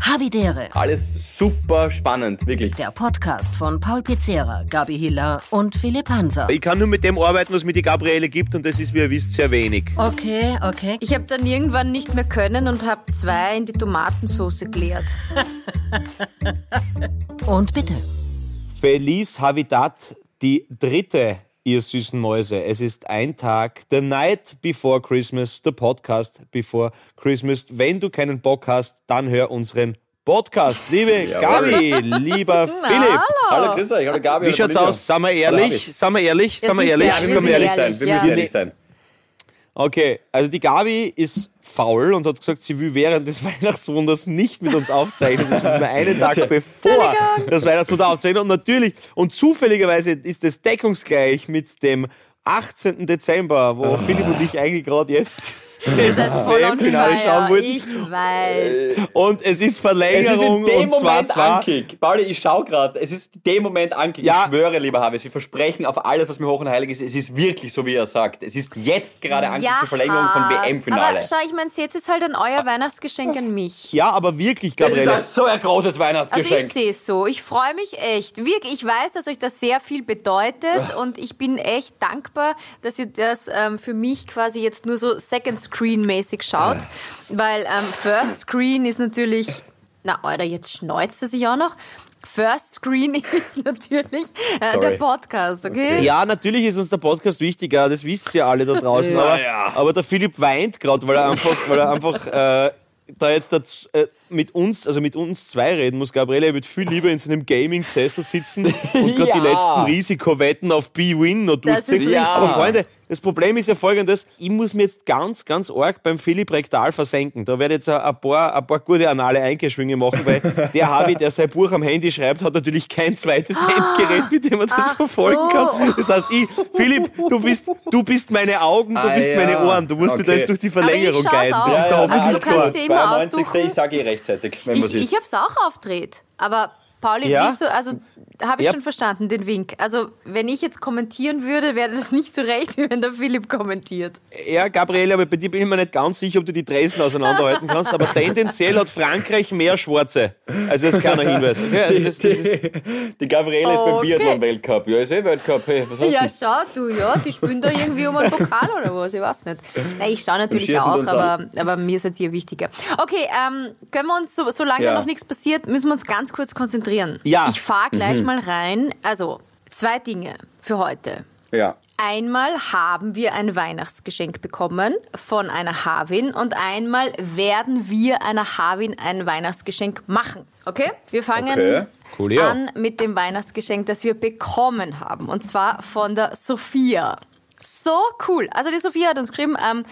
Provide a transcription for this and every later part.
Havidere. Alles super spannend, wirklich. Der Podcast von Paul Pizzera, Gabi Hiller und Philipp Hanser. Ich kann nur mit dem arbeiten, was mir die Gabriele gibt und das ist, wie ihr wisst, sehr wenig. Okay, okay. Ich habe dann irgendwann nicht mehr können und habe zwei in die Tomatensauce geleert. Und bitte. Feliz Habitat, die dritte, ihr süßen Mäuse. Es ist ein Tag, the night before Christmas, the podcast before Christmas. Wenn du keinen Bock hast, dann hör unseren Podcast. Liebe Gabi, lieber Philipp. Hallo, grüß euch. Hallo, Gabi. Wie hallo, schaut's aus? Sind wir Hallo, ehrlich? Sind wir ehrlich? Sind wir ehrlich? Ja, wir müssen ehrlich sein. Wir müssen ehrlich sein. Okay, also die Gabi ist faul und hat gesagt, sie will während des Weihnachtswunders nicht mit uns aufzeichnen. Das will wir einen Tag bevor das Weihnachtswunder aufzeichnen. Und natürlich, und zufälligerweise ist es deckungsgleich mit dem 18. Dezember, wo Philipp und ich eigentlich gerade jetzt Ihr seid voll on WM-Finale schauen fire. Ich weiß. Und es ist Es ist Verlängerung in dem und zwar, Moment zwar Ankick. Pauli, ich schau gerade. Es ist in dem Moment Ankick. Ja. Ich schwöre, lieber Havis, wir versprechen auf alles, was mir hoch und heilig ist. Es ist wirklich so, wie er sagt. Es ist jetzt gerade Ankick zur Verlängerung von WM-Finale. Aber schau, ich meine, jetzt ist halt ein euer Weihnachtsgeschenk an mich. ja, aber wirklich, Das ist Gabriele. ein so ein großes Also Weihnachtsgeschenk. ich sehe es so. Ich freue mich echt. Wirklich, ich weiß, dass euch das sehr viel bedeutet und ich bin echt dankbar, dass ihr das ähm, für mich quasi jetzt nur so Second Screen mäßig schaut, weil ähm, First Screen ist natürlich, na, Alter, jetzt schneuzt er sich auch noch. First Screen ist natürlich äh, der Podcast, okay? Ja, natürlich ist uns der Podcast wichtiger, das wisst ihr alle da draußen. Ja, aber, ja. aber der Philipp weint gerade, weil er einfach, weil er einfach äh, da jetzt das, äh, mit uns, also mit uns zwei reden muss. Gabriele wird viel lieber in seinem Gaming-Sessel sitzen und gerade die Ja. letzten Risikowetten auf B-Win noch Das ist durchziehen. richtig. Aber Freunde, das Problem ist ja folgendes, ich muss mir jetzt ganz, ganz arg beim Philipp rektal versenken. Da werde ich jetzt ein ein paar, ein paar gute anale Eingeschwinge machen, weil der Harvey, der sein Buch am Handy schreibt, hat natürlich kein zweites Endgerät, mit dem man das Ach verfolgen so. kann. Das heißt, ich, Philipp, du bist, du bist meine Augen, du Ah, bist ja. meine Ohren. Du musst mich da Okay. jetzt durch die Aber ich Verlängerung auch. Das ist der Ja, ja. Also du kannst dir immer 92. aussuchen. Ich sage eh rechtzeitig, wenn man Ich, ich habe es auch aufdreht, aber Pauli, Ja? so, also habe ich Ja. schon verstanden, den Wink. Also wenn ich jetzt kommentieren würde, wäre das nicht so recht, wie wenn der Philipp kommentiert. Ja, Gabriele, aber bei dir bin ich mir nicht ganz sicher, ob du die Dresden auseinanderhalten kannst, aber tendenziell hat Frankreich mehr Schwarze. Also das ist keiner Hinweis. Okay? Also das, das ist, Die Gabriele ist beim Okay. Biathlon-Weltcup. Ja, ist eh Weltcup. Hey, was hast Ja, du? schau du, ja, die spielen da irgendwie um einen Pokal oder was, ich weiß nicht. Nein, ich schaue natürlich auch, aber, aber mir ist jetzt hier wichtiger. Okay, ähm, können wir uns, so, solange Ja. noch nichts passiert, müssen wir uns ganz kurz konzentrieren. Ja. Ich fahre gleich mal rein. Also, zwei Dinge für heute. Ja. Einmal haben wir ein Weihnachtsgeschenk bekommen von einer Havin und einmal werden wir einer Havin ein Weihnachtsgeschenk machen. Okay? Wir fangen Okay. Cool, ja. an mit dem Weihnachtsgeschenk, das wir bekommen haben. Und zwar von der Sophia. So cool. Also die Sophia hat uns geschrieben, ähm,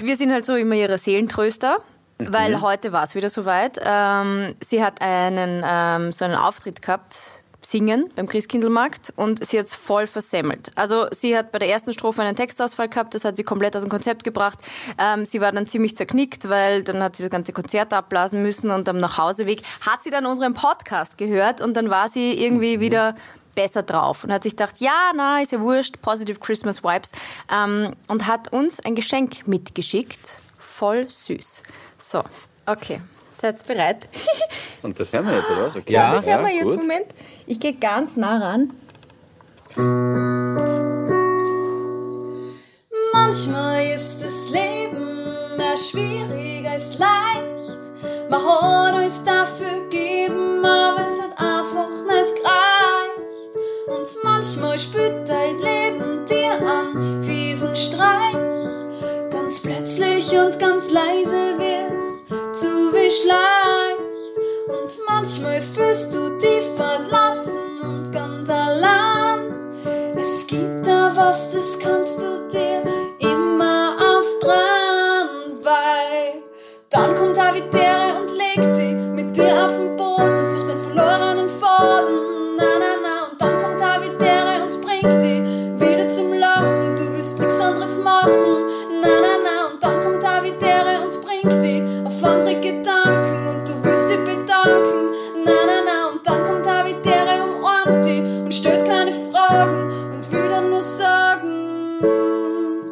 wir sind halt so immer ihre Seelentröster. Weil heute war es wieder soweit. Ähm, sie hat einen ähm, so einen Auftritt gehabt, singen beim Christkindlmarkt und sie hat es voll versemmelt. Also sie hat bei der ersten Strophe einen Textausfall gehabt, das hat sie komplett aus dem Konzept gebracht. Ähm, sie war dann ziemlich zerknickt, weil dann hat sie das ganze Konzert abblasen müssen und am Nachhauseweg hat sie dann unseren Podcast gehört und dann war sie irgendwie wieder besser drauf und hat sich gedacht, ja, na, ist ja wurscht, positive Christmas Vibes ähm, und hat uns ein Geschenk mitgeschickt. Voll süß. So, okay. Seid ihr bereit? Und das hören wir jetzt, oder? Okay. Ja. Das hören wir jetzt. gut. Moment. Ich gehe ganz nah ran. Manchmal ist das Leben mehr schwierig als leicht. Man hat alles dafür gegeben, aber es hat einfach nicht gereicht. Und manchmal spürt dein Leben dir an fiesen Streich. Ganz plötzlich und ganz leise wirst zu beschleicht. Und manchmal fühlst du dich verlassen und ganz allein. Es gibt da was, das kannst du dir immer auftragen, weil dann kommt Habitäre und legt sie mit dir auf den Boden, sucht den verlorenen Faden, na na na, eure Gedanken und du wirst dir bedanken. Na, na, na, und dann kommt Habiterium Orti und stellt keine Fragen und will dann nur sagen: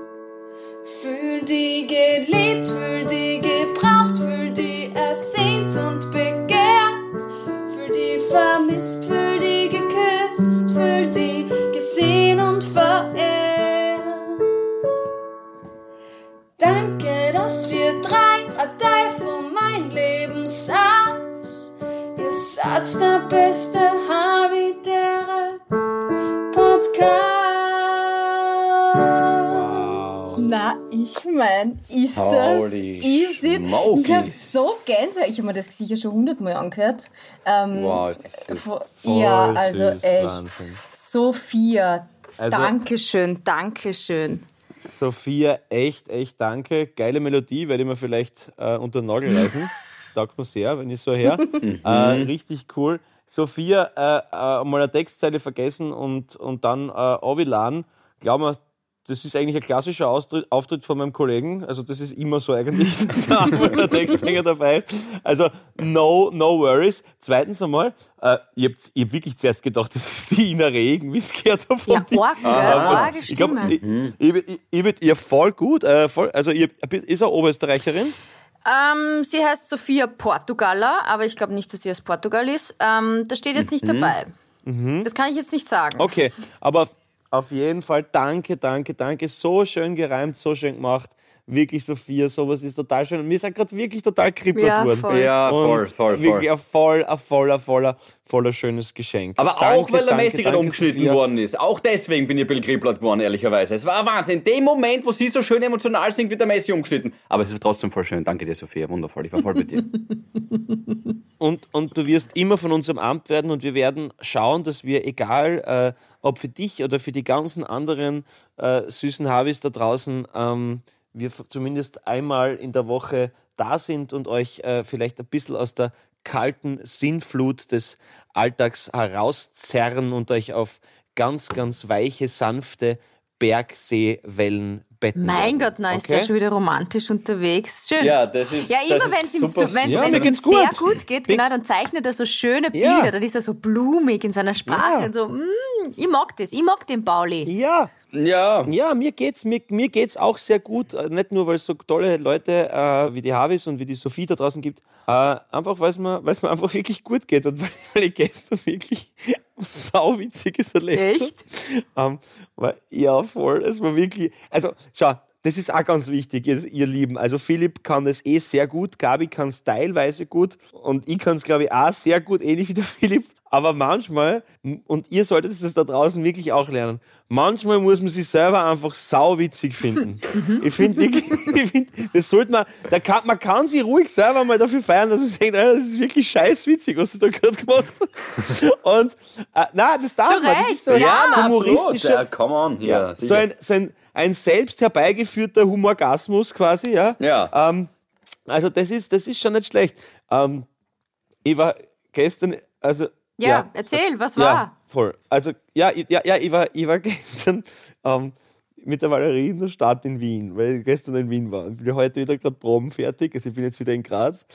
Fühl die geliebt, fühl die gebraucht, fühl die ersehnt und begehrt, fühl die vermisst, fühl die geküsst, fühl die gesehen und verehrt. dass ihr drei ein Teil von mein Leben seid. Ihr seid der beste Habitäre Podcast. Wow. Na, ich mein, ist das Holy easy? Smokies. Ich hab so Gänsehaut. Ich habe mir das sicher schon hundertmal angehört. Ähm, wow, ist das süß. Ja, also süß, echt. Wahnsinn. Sophia, also, Dankeschön, Dankeschön. Sophia, echt, echt danke. Geile Melodie, werde ich mir vielleicht äh, unter den Nagel reißen. Taugt mir sehr, wenn ich so her. äh, richtig cool. Sophia, äh, äh, mal eine Textzeile vergessen und, und dann äh, runterladen. Glaub mir, das ist eigentlich ein klassischer Austritt, Auftritt von meinem Kollegen. Also das ist immer so eigentlich, dass da der Textsänger dabei ist. Also no, no worries. Zweitens einmal, äh, ich habe ich hab wirklich zuerst gedacht, das ist die Ina Regen, wie es gehört habe von Ja, arg, gell? Also, Arge ich glaube, Stimme. ich, ich, ich, ich ihr voll gut, äh, voll, also ihr ist eine Oberösterreicherin. Ähm, sie heißt Sophia Portugaler, aber ich glaube nicht, dass sie aus Portugal ist. Ähm, das steht jetzt nicht dabei. Das kann ich jetzt nicht sagen. Okay, aber auf, jeden Fall danke, danke, danke. So schön gereimt, so schön gemacht. Wirklich, Sophia, sowas ist total schön. Und wir sind gerade wirklich total kribbelt Ja, worden. voll. Ja, Und voll, voll, Wirklich voll. ein voll, ein voller, voller, voller schönes Geschenk. Aber Danke, auch, weil der Messi gerade umgeschnitten Sophia. worden ist. Auch deswegen bin ich ein bisschen kribbelt geworden, ehrlicherweise. Es war ein Wahnsinn. In dem Moment, wo sie so schön emotional singt, wird der Messi umgeschnitten. Aber es ist trotzdem voll schön. Danke dir, Sophia. Wundervoll. Ich war voll bei dir. Und, und du wirst immer von unserem Amt werden und wir werden schauen, dass wir, egal äh, ob für dich oder für die ganzen anderen äh, süßen Habis da draußen, ähm, wir zumindest einmal in der Woche da sind und euch äh, vielleicht ein bisschen aus der kalten Sinnflut des Alltags herauszerren und euch auf ganz, ganz weiche, sanfte Bergseewellen betten. Mein werden. Gott, na, ist Okay? der schon wieder romantisch unterwegs. Schön. Ja, das ist. Ja, immer wenn es ihm, super. zu- wenn, Ja, wenn mir es ihm geht's sehr gut. gut geht, genau, dann zeichnet er so schöne Ja. Bilder. Dann ist er so blumig in seiner Sprache Ja. und so. Mm, ich mag das, ich mag den Pauli. Ja, Ja. Ja, mir geht's, mir, mir geht's auch sehr gut. Äh, Nicht nur, weil es so tolle Leute äh, wie die Havis und wie die Sophie da draußen gibt, äh, einfach weil es mir, weil's mir einfach wirklich gut geht und weil, weil ich gestern wirklich sauwitziges erlebt hab. Echt? Ähm, weil, ja, voll. Es war wirklich. Also, schau, das ist auch ganz wichtig, ihr, ihr Lieben. Also, Philipp kann das eh sehr gut, Gabi kann es teilweise gut und ich kann es, glaube ich, auch sehr gut, ähnlich wie der Philipp. Aber manchmal, und ihr solltet es da draußen wirklich auch lernen, manchmal muss man sich selber einfach sauwitzig finden. ich finde wirklich, ich find, das sollte man, da kann, man kann sich ruhig selber mal dafür feiern, dass man denkt, Alter, das ist wirklich scheiß witzig, was du da gerade gemacht hast. Und, äh, nein, das darf Du man, das recht, ist so ja, ein humoristischer, Ja, come on. Ja, ja, so ein, so ein, ein selbst herbeigeführter Humorgasmus quasi, ja. Ja. Ähm, also das ist, das ist schon nicht schlecht. Ähm, ich war gestern, also Ja, erzähl, was war? ja, voll. Also ja, ich, ja, ja, ich war, ich war gestern ähm, mit der Valerie in der Stadt in Wien, weil ich gestern in Wien war. Ich bin heute wieder gerade Proben fertig, also ich bin jetzt wieder in Graz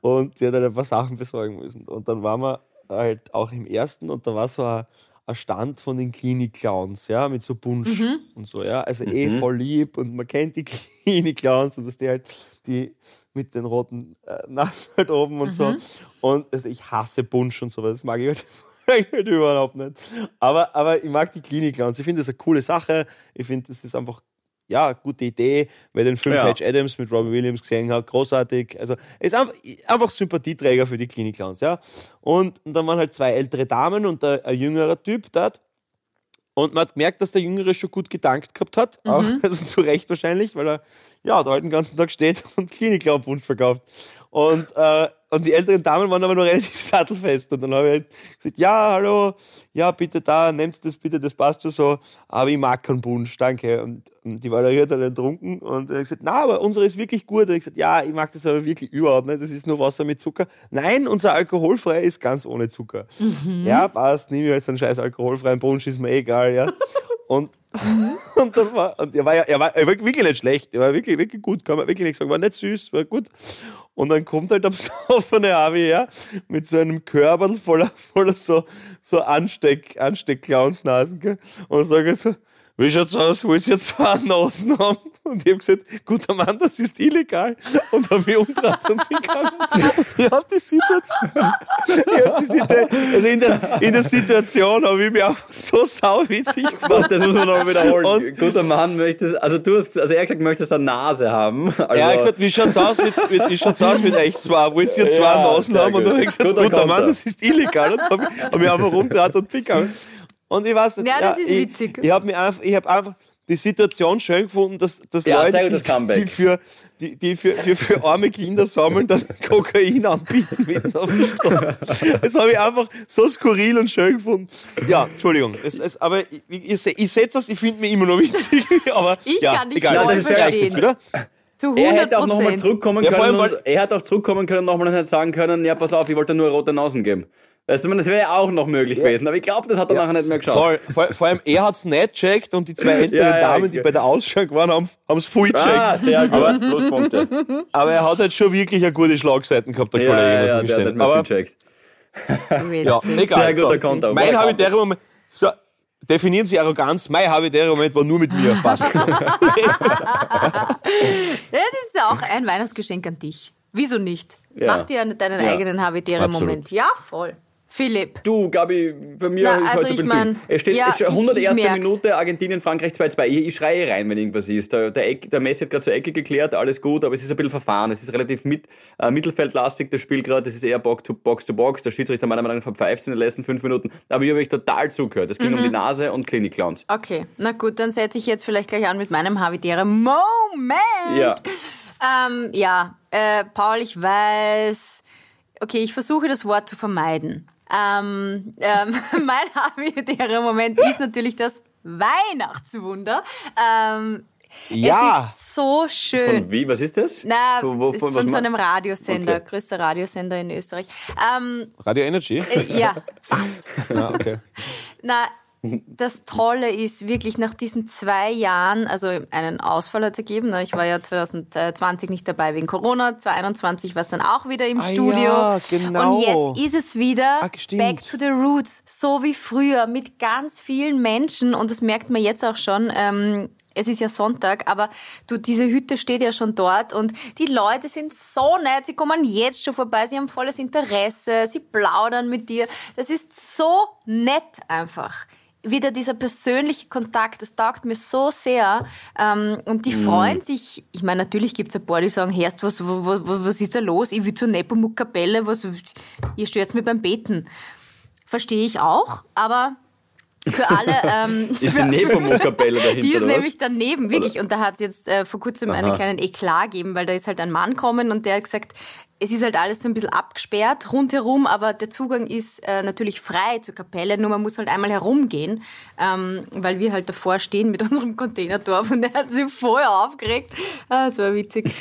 und die hat halt ein paar Sachen besorgen müssen. Und dann waren wir halt auch im ersten und da war so ein, ein Stand von den Klinik-Clowns, ja, mit so Bunsch und so, ja. Also eh voll lieb und man kennt die Klinik-Clowns und dass die halt die mit den roten äh, Nasen halt oben und so. Und also ich hasse Bunsch und sowas, das mag ich halt, mag ich halt überhaupt nicht. Aber, aber ich mag die Klinik-Clowns. Ich finde das eine coole Sache. Ich finde, das ist einfach ja, eine gute Idee, wer den Film Ja. Patch Adams mit Robbie Williams gesehen hat, großartig. Also ist einfach, einfach Sympathieträger für die Klinik-Clowns, ja. Und, und dann waren halt zwei ältere Damen und ein, ein jüngerer Typ dort. Und man hat gemerkt, dass der Jüngere schon gut gedankt gehabt hat. Auch, also zu Recht wahrscheinlich, weil er ja da halt den ganzen Tag steht und Klinik-Clown-Wunsch verkauft. Und, äh, und die älteren Damen waren aber noch relativ sattelfest. Und dann habe ich halt gesagt, ja, hallo, ja, bitte da, nehmt das bitte, das passt schon so. Aber ich mag keinen Bunsch, danke. Und, und die Valerie hat dann getrunken und hat gesagt, na, aber unsere ist wirklich gut. Und ich gesagt, ja, ich mag das aber wirklich überhaupt nicht. Das ist nur Wasser mit Zucker. Nein, unser alkoholfrei ist ganz ohne Zucker. Ja, passt, nehme ich halt so einen scheiß alkoholfreien Bunsch, ist mir egal, ja. Und, und dann war, und er war ja, er war, wirklich nicht schlecht, er war wirklich, wirklich gut, kann man wirklich nicht sagen, war nicht süß, war gut. Und dann kommt halt der besoffene Avi her, mit so einem Körper voller, voller so, so Ansteck, Ansteck-Clownsnasen? Und sagt so, wie schaut's aus, wollt ihr jetzt zwei Nasen haben? Und ich habe gesagt, guter Mann, das ist illegal. Und habe mich umgedreht und gegangen. Ich habe die Situation, ich hab die Situation also in der, in der Situation habe ich mich auch so sauwitzig gemacht. Das muss man noch wiederholen. Und- Guter Mann möchtest, also du hast, also er hat gesagt, möchtest eine Nase haben. Also, Er hat gesagt, wie schaut's aus mit, mit, wie schaut's aus mit euch zwei? Wollt ihr zwei Ja, Nasen haben? Und dann habe ich gesagt, Guter guter Mann, das ist illegal. Und habe hab mich einfach rumgedreht und gegangen. Und ich weiß nicht, Ja, das ist ich, witzig. Ich habe mir einfach, ich habe einfach die Situation schön gefunden, dass, dass Ja, Leute, gutes die, die, für, die, die für, für, für arme Kinder sammeln, dann Kokain anbieten mitten auf der Straße. Das habe ich einfach so skurril und schön gefunden. Ja, Entschuldigung. Es, es, aber ich, ich, ich, se- ich setze das, ich finde mich immer noch witzig. Aber Ich ja, kann dich egal. voll verstehen. wieder. Zu Er 100 hätte auch nochmal Prozent. zurückkommen Ja, können allem, und er hätte auch zurückkommen können nochmal und hätte sagen können, ja pass auf, ich wollte nur rote Nasen geben. Weißt du, das wäre ja auch noch möglich gewesen, aber ich glaube, das hat er nachher nicht mehr geschafft. Voll, vor, vor allem er hat's nicht checkt und die zwei älteren Ja, ja, Damen, die okay. bei der Ausschank waren, haben es voll checkt. Ah, sehr gut. Pluspunkte. Aber er hat halt schon wirklich eine gute Schlagseiten gehabt, der Ja, Kollege. ja, muss ja, der hat nicht mehr Aber viel checkt. ja, egal. Sehr guter So. Konter. Mein Guter habitärer Moment, so, definieren Sie Arroganz, mein habitärer Moment war nur mit mir. Passt. Ja, das ist ja auch ein Weihnachtsgeschenk an dich. Wieso nicht? Ja. Mach dir deinen Ja. eigenen habitären. Moment. Ja, voll. Philipp. Du, Gabi, bei mir Na, ist also heute ich ein mein, Es steht ja, es steht ich- ich 101. Minute, Argentinien, Frankreich 2-2. Ich, ich schreie rein, wenn irgendwas ist. Der, der, Eck, der Messi hat gerade zur Ecke geklärt, alles gut, aber es ist ein bisschen verfahren. Es ist relativ mit, äh, mittelfeldlastig, das Spiel gerade. Es ist eher Box to Box. To Box. Der Schiedsrichter meiner Meinung nach verpfeift in den letzten fünf Minuten. Aber ich habe euch total zugehört. Es ging Mhm. um die Nase und Klinik-Clowns. Okay, na gut, dann setze ich jetzt vielleicht gleich an mit meinem habitären Moment. Ja. Ähm, ja, äh, Paul, ich weiß. Okay, ich versuche das Wort zu vermeiden. Ähm, ähm, mein habitärer Moment ist natürlich das Weihnachtswunder. Ähm, Ja. Es ist so schön. Von wie? Was ist das? Na, Von, wo- ist von von, was so einem Radiosender, Okay. größter Radiosender in Österreich. Ähm, Radio Energy? äh, ja, fast. Ja, okay. Na, das Tolle ist wirklich nach diesen zwei Jahren, also einen Ausfall hat es ergeben. ne? Ich war ja 2020 nicht dabei wegen Corona, 2021 war es dann auch wieder im Ah Studio. ja, genau. Und jetzt ist es wieder stimmt. back to the roots, so wie früher, mit ganz vielen Menschen. Und das merkt man jetzt auch schon. Ähm, es ist ja Sonntag, aber du, diese Hütte steht ja schon dort und die Leute sind so nett, sie kommen jetzt schon vorbei, sie haben volles Interesse, sie plaudern mit dir. Das ist so nett einfach. Wieder dieser persönliche Kontakt, das taugt mir so sehr. Ähm, und die freuen sich. Ich meine, natürlich gibt's ein paar, die sagen, Herst, was, wo, was ist da los? Ich will zur Nepomuk-Kapelle, was, ihr stört mir beim Beten. Verstehe ich auch, aber für alle. Ähm, Ist die Nepomuk-Kapelle dahinter, Die ist oder was? nämlich daneben, wirklich. Und da hat es jetzt äh, vor kurzem einen Aha. kleinen Eklat gegeben, weil da ist halt ein Mann gekommen und der hat gesagt, es ist halt alles so ein bisschen abgesperrt rundherum, aber der Zugang ist äh, natürlich frei zur Kapelle, nur man muss halt einmal herumgehen, ähm, weil wir halt davor stehen mit unserem Containerdorf und der hat sich voll aufgeregt. Ah, das war witzig.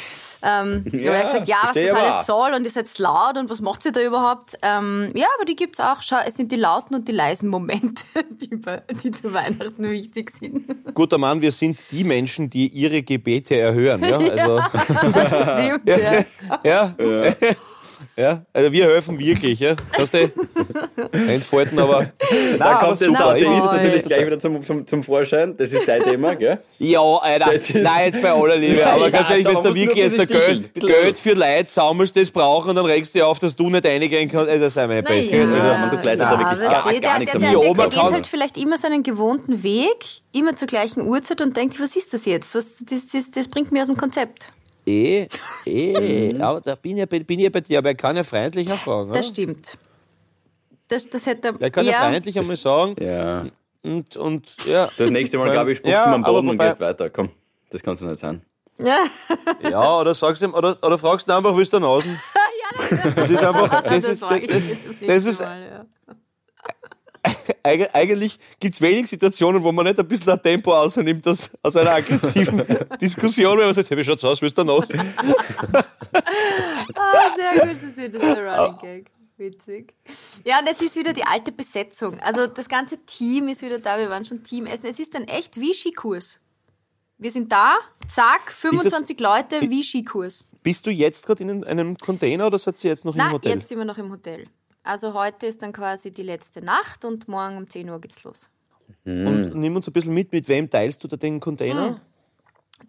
Ähm, ja, er hat gesagt, ja, was das aber alles soll und ihr seid laut und was macht ihr da überhaupt? Ähm, ja, aber die gibt's auch. Schau, es sind die lauten und die leisen Momente, die, bei, die zu Weihnachten wichtig sind. Guter Mann, wir sind die Menschen, die ihre Gebete erhören. Ja, also, Das stimmt, ja. ja. ja. Also wir helfen wirklich. Ja. Kannst du entfalten, aber. Nein, Da aber kommt Optimist find's natürlich gleich wieder zum, zum, zum Vorschein. Das ist dein Thema, gell? Ja, Alter. Das ist- Nein, jetzt bei aller Liebe. Aber Ja, ganz ehrlich, da wenn du wirklich jetzt der Geld, Geld für Leute sammelst, das brauchen und dann regst du dich auf, dass du nicht eingehen kannst. Also, das sei meine Best. Naja, gell? Also, man begleitet da wirklich gar- gar der, nichts am der, der, geht halt vielleicht immer seinen gewohnten Weg, immer zur gleichen Uhrzeit und denkt sich, was ist das jetzt? Was, das, das, das bringt mich aus dem Konzept. Eh, eh. Aber da bin ich, ja bei- bin ich ja bei dir, aber er kann ja freundlich auch fragen. Das oder? stimmt. Das, das hätte Er kann ja, freundlich einmal sagen. Ja. Und, und ja. Das nächste Mal, glaube ich, spuckst Ja, du am Boden und gehst weiter. Komm, das kannst du nicht sein. Ja, Ja, oder sagst ihm, oder, oder fragst du einfach, willst du Nasen? Das ist einfach, das, ist, das, frage ich das, das nächste ist, Mal, ja. Eig- eigentlich gibt es wenig Situationen, wo man nicht ein bisschen ein Tempo ausnimmt aus, aus einer aggressiven Diskussion, wenn man sagt, hey, wie schaut's aus, willst du Nasen? Ah, sehr gut, das wird das der Running Gag. Witzig. Ja, und es ist wieder die alte Besetzung. Also das ganze Team ist wieder da. Wir waren schon Teamessen. Es ist dann echt wie Skikurs. Wir sind da, zack, 25 Leute wie Skikurs. Bist du jetzt gerade in einem Container oder seid ihr jetzt noch im Na, Hotel? jetzt sind wir noch im Hotel. Also heute ist dann quasi die letzte Nacht und morgen um 10 Uhr geht's los. Und nimm uns ein bisschen mit, mit wem teilst du da den Container?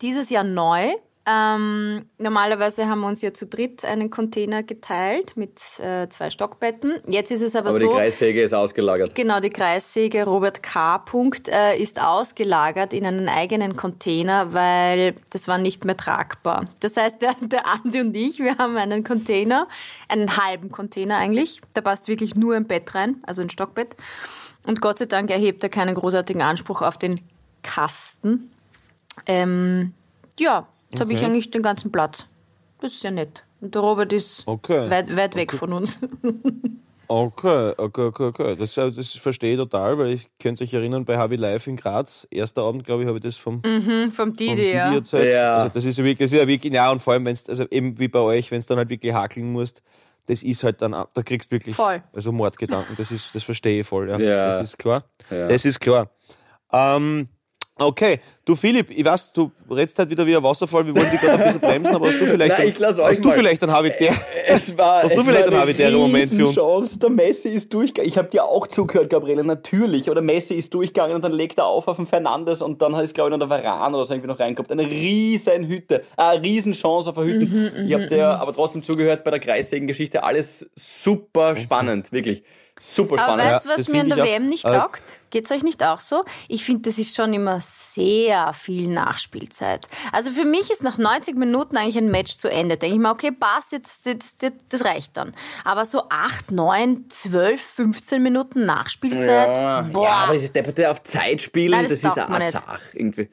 Dieses Jahr neu. Ähm, normalerweise haben wir uns ja zu dritt einen Container geteilt mit äh, zwei Stockbetten. Jetzt ist es aber, Aber so. die Kreissäge ist ausgelagert. Genau, die Kreissäge Robert K. Punkt, äh, ist ausgelagert in einen eigenen Container, weil das war nicht mehr tragbar. Das heißt, der, der Andi und ich, wir haben einen Container, einen halben Container eigentlich. Da passt wirklich nur ein Bett rein, also ein Stockbett. Und Gott sei Dank erhebt er keinen großartigen Anspruch auf den Kasten. Ähm, ja, jetzt habe ich eigentlich den ganzen Platz. Das ist ja nett. Und der Robert ist Okay. weit, weit weg von uns. Okay, okay, okay, okay. Das, äh, das verstehe ich total, weil ich könnte euch erinnern, bei Havi Live in Graz, erster Abend, glaube ich, habe ich das vom, Vom vom Didi, Didi ja. erzählt. Ja. Also das ist ja wirklich, das ist ja wirklich, ja, und vor allem, wenn es, also eben wie bei euch, wenn es dann halt wirklich hakeln musst, das ist halt dann, da kriegst du wirklich, Voll. also Mordgedanken, das ist, das verstehe ich voll, ja. Ja. Das ist klar. Ja. Das ist klar. Ähm, okay, du Philipp, ich weiß, du redest halt wieder wie ein Wasserfall, wir wollen dich gerade ein bisschen bremsen, aber hast du vielleicht, Nein, einen- hast du mal. vielleicht einen Habitäre? Es war, Hast du es vielleicht war einen eine habitären Moment für uns? Chance. Der Messi ist durchgegangen. Ich habe dir auch zugehört, Gabriele, natürlich. Aber der Messi ist durchgegangen und dann legt er auf auf den Fernandes und dann ist, glaube ich, noch der Varan oder so irgendwie noch reinkommt. Eine riesen Hütte, äh, eine riesen Chance auf eine Hütte. Mhm, ich habe dir aber trotzdem zugehört bei der Kreissägen-Geschichte. Alles super spannend, wirklich. Super Aber spannend. weißt du, Ja, was das mir an der. WM nicht Äh, taugt? Geht's euch nicht auch so? Ich finde, das ist schon immer sehr viel Nachspielzeit. Also für mich ist nach 90 Minuten eigentlich ein Match zu Ende. Denke ich mir, okay, passt, jetzt, jetzt, jetzt, das reicht dann. Aber so 8, 9, 12, 15 Minuten Nachspielzeit, Ja, boah. ja, aber dieses Depperte auf Zeit spielen, Nein, das das, ist eine nicht. Sache irgendwie.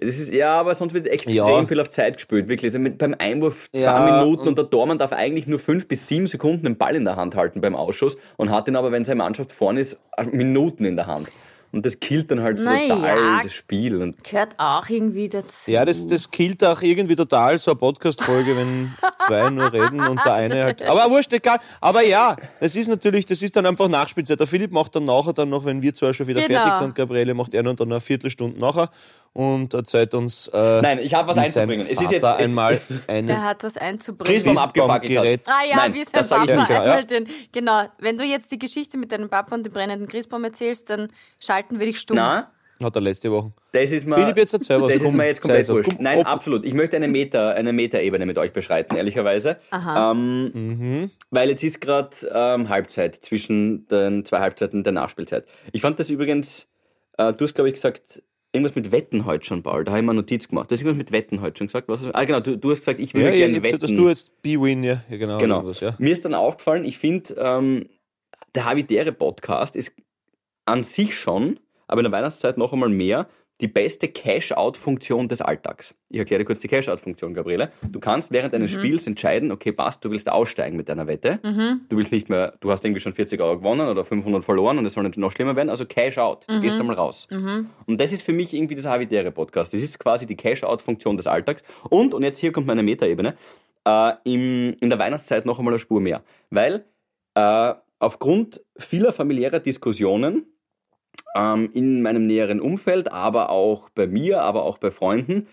Das ist, ja, aber sonst wird extrem Ja. viel auf Zeit gespielt, wirklich. Also mit, beim Einwurf zwei Ja, Minuten und- und der Tormann darf eigentlich nur fünf bis sieben Sekunden den Ball in der Hand halten beim Ausschuss und hat ihn aber, wenn seine Mannschaft vorne ist, Minuten in der Hand. Und das killt dann halt so Na total das Spiel. Und gehört auch irgendwie dazu. Ja, das, das killt auch irgendwie total so eine Podcast-Folge, wenn zwei nur reden und der eine halt. Aber wurscht, egal. Aber ja, das ist natürlich, das ist dann einfach Nachspielzeit. Der Philipp macht dann nachher dann noch, wenn wir zwar schon wieder Genau. fertig sind, Gabriele macht er noch dann eine Viertelstunde nachher und erzählt uns. Äh, Nein, ich habe was einzubringen. Es ist jetzt- es- einmal Er einen hat was einzubringen. Christbaum abgefackelt. Ah ja, Nein, wie sein Papa einmal ja. den. Genau. Wenn du jetzt die Geschichte mit deinem Papa und dem brennenden Christbaum erzählst, dann schalten wir dich stumm. na, Hat er letzte Woche. das ist mir, Philipp, jetzt erzähl was. das ist Komm, mir jetzt komplett so. wurscht. Nein, ob- absolut. Ich möchte eine Meta, eine Meta-Ebene mit euch beschreiten, ehrlicherweise. Ähm, Mhm. Weil jetzt ist gerade ähm, Halbzeit zwischen den zwei Halbzeiten der Nachspielzeit. Ich fand das übrigens, äh, du hast glaube ich gesagt, irgendwas mit Wetten heute schon, Paul. Da habe ich mal eine Notiz gemacht. Du hast irgendwas mit Wetten heute schon gesagt. Was, ah, genau, du, du hast gesagt, ich würde Ja, ja, gerne hab wetten. dass du jetzt B-Win, ja, ja genau. Genau. ja. Mir ist dann aufgefallen, ich finde, ähm, der Habitäre Podcast ist an sich schon, aber in der Weihnachtszeit noch einmal mehr, die beste Cash-Out-Funktion des Alltags. Ich erkläre dir kurz die Cash-Out-Funktion, Gabriele. Du kannst während eines Spiels entscheiden, okay, passt, du willst aussteigen mit deiner Wette. Du willst nicht mehr, du hast irgendwie schon 40 Euro gewonnen oder 500 verloren und es soll nicht noch schlimmer werden, also Cash-Out. Du gehst einmal raus. Und das ist für mich irgendwie dieser Habitäre Podcast. Das ist quasi die Cash-Out-Funktion des Alltags. Und, und jetzt hier kommt meine Metaebene, äh, im, in der Weihnachtszeit noch einmal eine Spur mehr. Weil äh, aufgrund vieler familiärer Diskussionen ähm, in meinem näheren Umfeld, aber auch bei mir, aber auch bei Freunden,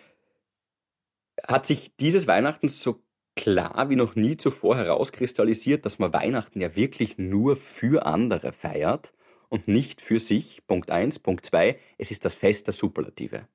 hat sich dieses Weihnachten so klar wie noch nie zuvor herauskristallisiert, dass man Weihnachten ja wirklich nur für andere feiert und nicht für sich. Punkt eins, Punkt zwei: es ist das Fest der Superlative.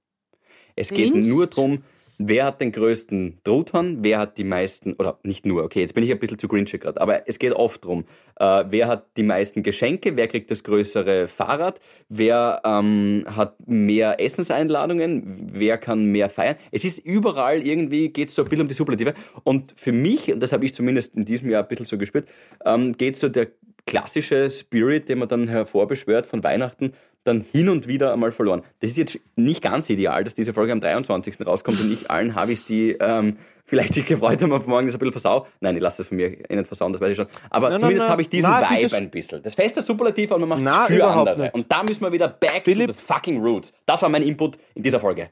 Es geht Grinst? nur darum, wer hat den größten Truthahn, wer hat die meisten, oder nicht nur, okay, jetzt bin ich ein bisschen zu grinche gerade, aber es geht oft darum, äh, wer hat die meisten Geschenke, wer kriegt das größere Fahrrad, wer ähm, hat mehr Essenseinladungen, wer kann mehr feiern. Es ist überall irgendwie, geht es so ein bisschen um die Superlative. Und für mich, und das habe ich zumindest in diesem Jahr ein bisschen so gespürt, ähm, geht so der klassische Spirit, den man dann hervorbeschwört von Weihnachten, dann hin und wieder einmal verloren. Das ist jetzt nicht ganz ideal, dass diese Folge am 23. rauskommt und ich allen Habis, die ähm, vielleicht sich gefreut haben auf morgen, das ein bisschen versau. Nein, ich lasse das von mir eh nicht versauen, das weiß ich schon. Aber Nein, zumindest habe ich diesen Nein, Vibe ein bisschen. Das Fest der Superlative und man macht es für andere. nicht. Und da müssen wir wieder back Philipp- to the fucking roots. Das war mein Input in dieser Folge.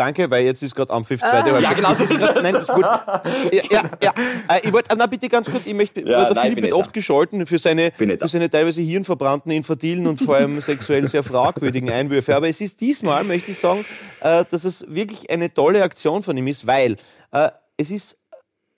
Danke, weil jetzt ist gerade am 5 zweite Halbzeit. Ja, genau. Das ist grad, nein, ist gut. Ja, ja, ja. Äh, Ich wollte, na bitte ganz kurz, ich möchte, Ja, der nein, Philipp wird oft da. gescholten für seine, für seine teilweise hirnverbrannten, infantilen und vor allem sexuell sehr fragwürdigen Einwürfe. Aber es ist diesmal, möchte ich sagen, äh, dass es wirklich eine tolle Aktion von ihm ist, weil äh, es ist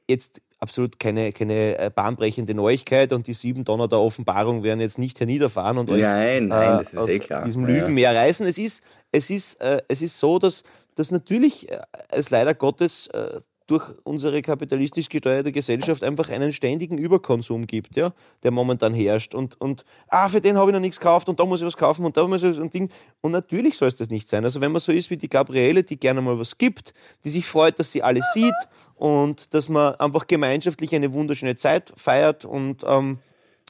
jetzt absolut keine, keine äh, bahnbrechende Neuigkeit und die sieben Donner der Offenbarung werden jetzt nicht herniederfahren und euch Nein, nein, das ist aus eh klar. diesem Ja, ja. Lügenmeer reißen. Es ist, es ist, äh, es ist so, dass, dass natürlich äh, es leider Gottes äh, durch unsere kapitalistisch gesteuerte Gesellschaft einfach einen ständigen Überkonsum gibt, ja, der momentan herrscht. Und, und ah, für den habe ich noch nichts gekauft und da muss ich was kaufen und da muss ich ein Ding. Und natürlich soll es das nicht sein. Also wenn man so ist wie die Gabriele, die gerne mal was gibt, die sich freut, dass sie alles sieht und dass man einfach gemeinschaftlich eine wunderschöne Zeit feiert und ähm,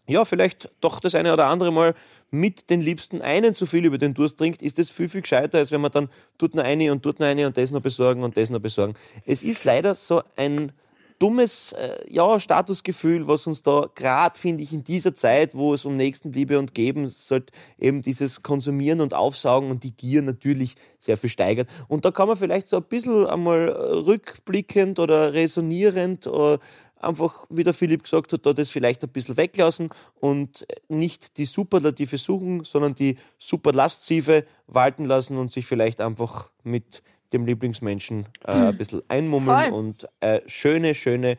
ja, vielleicht doch das eine oder andere Mal mit den Liebsten einen zu viel über den Durst trinkt, ist das viel, viel gescheiter, als wenn man dann tut noch eine und tut noch eine und das noch besorgen und das noch besorgen. Es ist leider so ein dummes äh, ja, Statusgefühl, was uns da gerade, finde ich, in dieser Zeit, wo es um Nächstenliebe und Geben sollte, eben dieses Konsumieren und Aufsaugen und die Gier natürlich sehr viel steigert. Und da kann man vielleicht so ein bisschen einmal äh, rückblickend oder resonierend äh, einfach, wie der Philipp gesagt hat, da das vielleicht ein bisschen weglassen und nicht die Superlative suchen, sondern die Superlastive walten lassen und sich vielleicht einfach mit dem Lieblingsmenschen äh, ein bisschen einmummeln Voll. und äh, schöne, schöne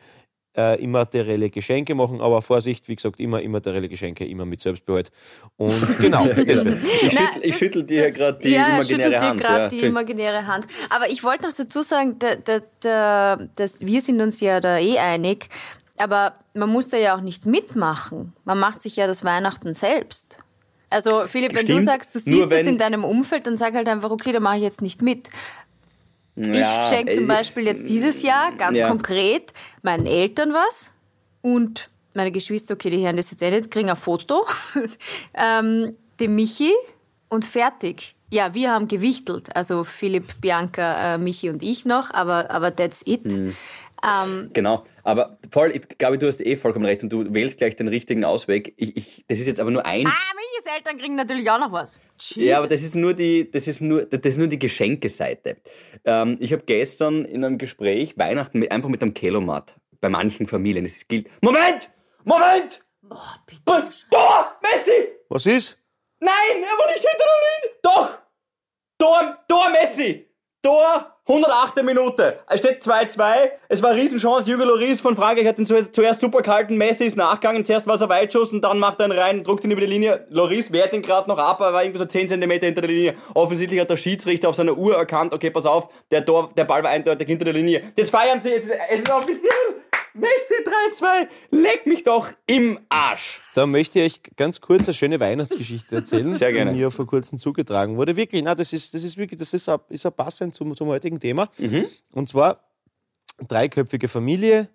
äh, immaterielle Geschenke machen. Aber Vorsicht, wie gesagt, immer immaterielle Geschenke, immer mit Selbstbehalt. Und genau, deswegen. Ich, Na, schüttel, ich schüttel dir gerade die ja, imaginäre dir Hand. gerade ja. die imaginäre Hand. Aber ich wollte noch dazu sagen, da, da, da, dass wir sind uns ja da eh einig, aber man muss da ja auch nicht mitmachen. Man macht sich ja das Weihnachten selbst. Also Philipp, wenn du Stimmt, sagst, du siehst das in deinem Umfeld, dann sag halt einfach, okay, da mache ich jetzt nicht mit. Ja, ich schenke zum Beispiel jetzt dieses Jahr ganz ja. konkret meinen Eltern was und meine Geschwister, okay, die hören das jetzt eh nicht, kriegen ein Foto, ähm, dem Michi und fertig. Ja, wir haben gewichtelt, also Philipp, Bianca, äh, Michi und ich noch, aber, aber that's it. Mhm. Ähm, Genau, aber Paul, ich glaube, du hast eh vollkommen recht und du wählst gleich den richtigen Ausweg. Ich, ich, das ist jetzt aber nur ein. ah, Michis Eltern kriegen natürlich auch noch was. Ja, aber Jesus. das ist nur die, das ist nur, das ist nur die Geschenkeseite. Ähm, ich habe gestern in einem Gespräch Weihnachten mit, einfach mit einem Kelomat bei manchen Familien. Es gilt. Moment! Moment! Oh, bitte. Da! Messi! Was ist? Nein, er war nicht hinter der Linie! Doch! Tor, Tor Messi! Tor, 108. Minute. Es steht 2-2. Es war eine Riesenchance. Hugo Lloris von Frankreich hat ihn zuerst, super gehalten. Messi ist nachgegangen. Zuerst war es ein Weitschuss und dann macht er ihn rein, druckt ihn über die Linie. Lloris wehrt ihn gerade noch ab, er war irgendwie so 10 cm hinter der Linie. Offensichtlich hat der Schiedsrichter auf seiner Uhr erkannt, okay, pass auf, der, Tor, der Ball war eindeutig hinter der Linie. Jetzt feiern sie, jetzt ist, es ist offiziell. Messi 3-2. Leck mich doch im Arsch. Da möchte ich euch ganz kurz eine schöne Weihnachtsgeschichte erzählen, Sehr gerne. die mir vor kurzem zugetragen wurde. Wirklich, na, das ist, das ist wirklich, das ist, auch- ist auch passend zum, zum heutigen Thema. Mhm. Und zwar dreiköpfige Familie,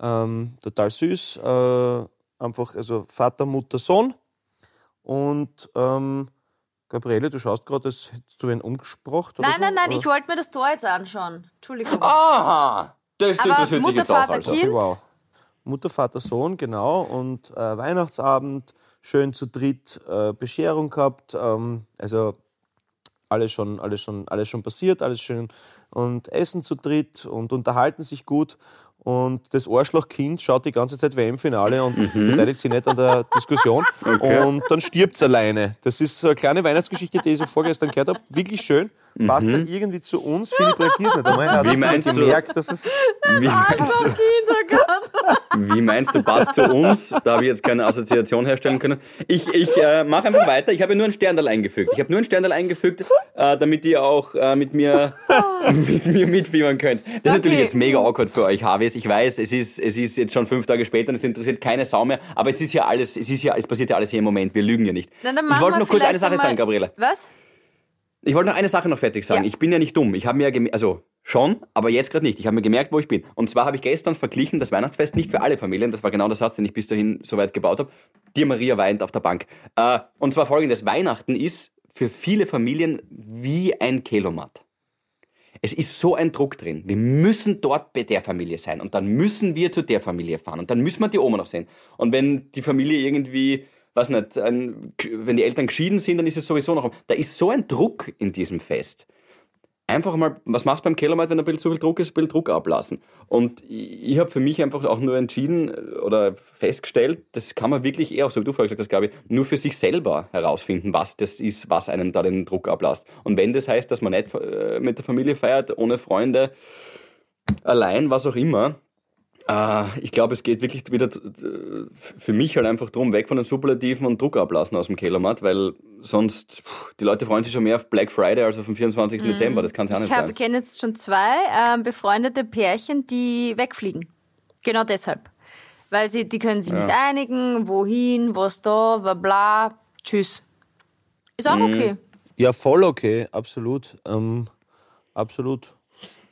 ähm, total süß, äh, einfach, also Vater, Mutter, Sohn. Und ähm, Gabriele, du schaust gerade, als hättest du wen umgesprochen. Nein, so, nein, nein, oder? ich wollte mir das Tor jetzt anschauen. Entschuldigung. Aha. Das, Aber das hört sich Mutter, Vater. Kind. Wow. Mutter, Vater, Sohn, genau. Und äh, Weihnachtsabend, schön zu dritt, äh, Bescherung gehabt. Ähm, also alles schon, alles schon, alles schon passiert, alles schön. Und essen zu dritt und unterhalten sich gut. Und das Arschlochkind schaut die ganze Zeit WM-Finale und beteiligt sich nicht an der Diskussion. Und dann stirbt es alleine. Das ist so eine kleine Weihnachtsgeschichte, die ich so vorgestern gehört habe. Wirklich schön. Passt dann irgendwie zu uns. Philipp reagiert nicht einmal. Er hat Wie meinst du? gemerkt, dass es Wie meinst, du, wie meinst du, passt zu uns? Da habe ich jetzt keine Assoziation herstellen können. Ich, ich äh, mache einfach weiter. Ich habe nur ein Sterndal eingefügt. Ich habe nur ein Sterndal eingefügt, äh, damit ihr auch äh, mit mir mit mir mitfiebern könnt. Das ist natürlich jetzt mega awkward für euch, Harveys. Ich weiß, es ist, es ist jetzt schon fünf Tage später und es interessiert keine Sau mehr. Aber es ist ja alles, es ist ja, es passiert ja alles hier im Moment. Wir lügen ja nicht. Na, ich wollte noch kurz eine Sache sagen, Gabriele. Was? Ich wollte noch eine Sache noch fertig sagen. Ja. Ich bin ja nicht dumm. Ich habe mir ja also schon, aber jetzt gerade nicht. Ich habe mir gemerkt, wo ich bin. Und zwar habe ich gestern verglichen das Weihnachtsfest nicht für alle Familien. Das war genau der Satz, den ich bis dahin soweit gebaut habe. Dir Maria weint auf der Bank. Äh, und zwar folgendes: Weihnachten ist für viele Familien wie ein Kelomat. Es ist so ein Druck drin. Wir müssen dort bei der Familie sein und dann müssen wir zu der Familie fahren und dann müssen wir die Oma noch sehen. Und wenn die Familie irgendwie, was nicht, ein, wenn die Eltern geschieden sind, dann ist es sowieso noch. Da ist so ein Druck in diesem Fest. Einfach mal, was machst du beim Kellermalt, wenn ein bisschen zu viel Druck ist, ein bisschen Druck ablassen. Und ich, ich habe für mich einfach auch nur entschieden äh, oder festgestellt, das kann man wirklich eher, so wie du vorher gesagt hast, Gabi, nur für sich selber herausfinden, was das ist, was einem da den Druck ablasst. Und wenn das heißt, dass man nicht äh, mit der Familie feiert, ohne Freunde, allein, was auch immer, ich glaube, es geht wirklich wieder für mich halt einfach drum, weg von den Superlativen und Druck ablassen aus dem Kellermatt, weil sonst, die Leute freuen sich schon mehr auf Black Friday als auf den 24. Mhm. Dezember. Das kann es auch nicht ich hab, sein. Ich kenne jetzt schon zwei ähm, befreundete Pärchen, die wegfliegen. Genau deshalb. Weil sie, die können sich ja. nicht einigen, wohin, was da, bla bla. Tschüss. Ist auch mhm. okay. Ja, voll okay, absolut. Ähm, absolut.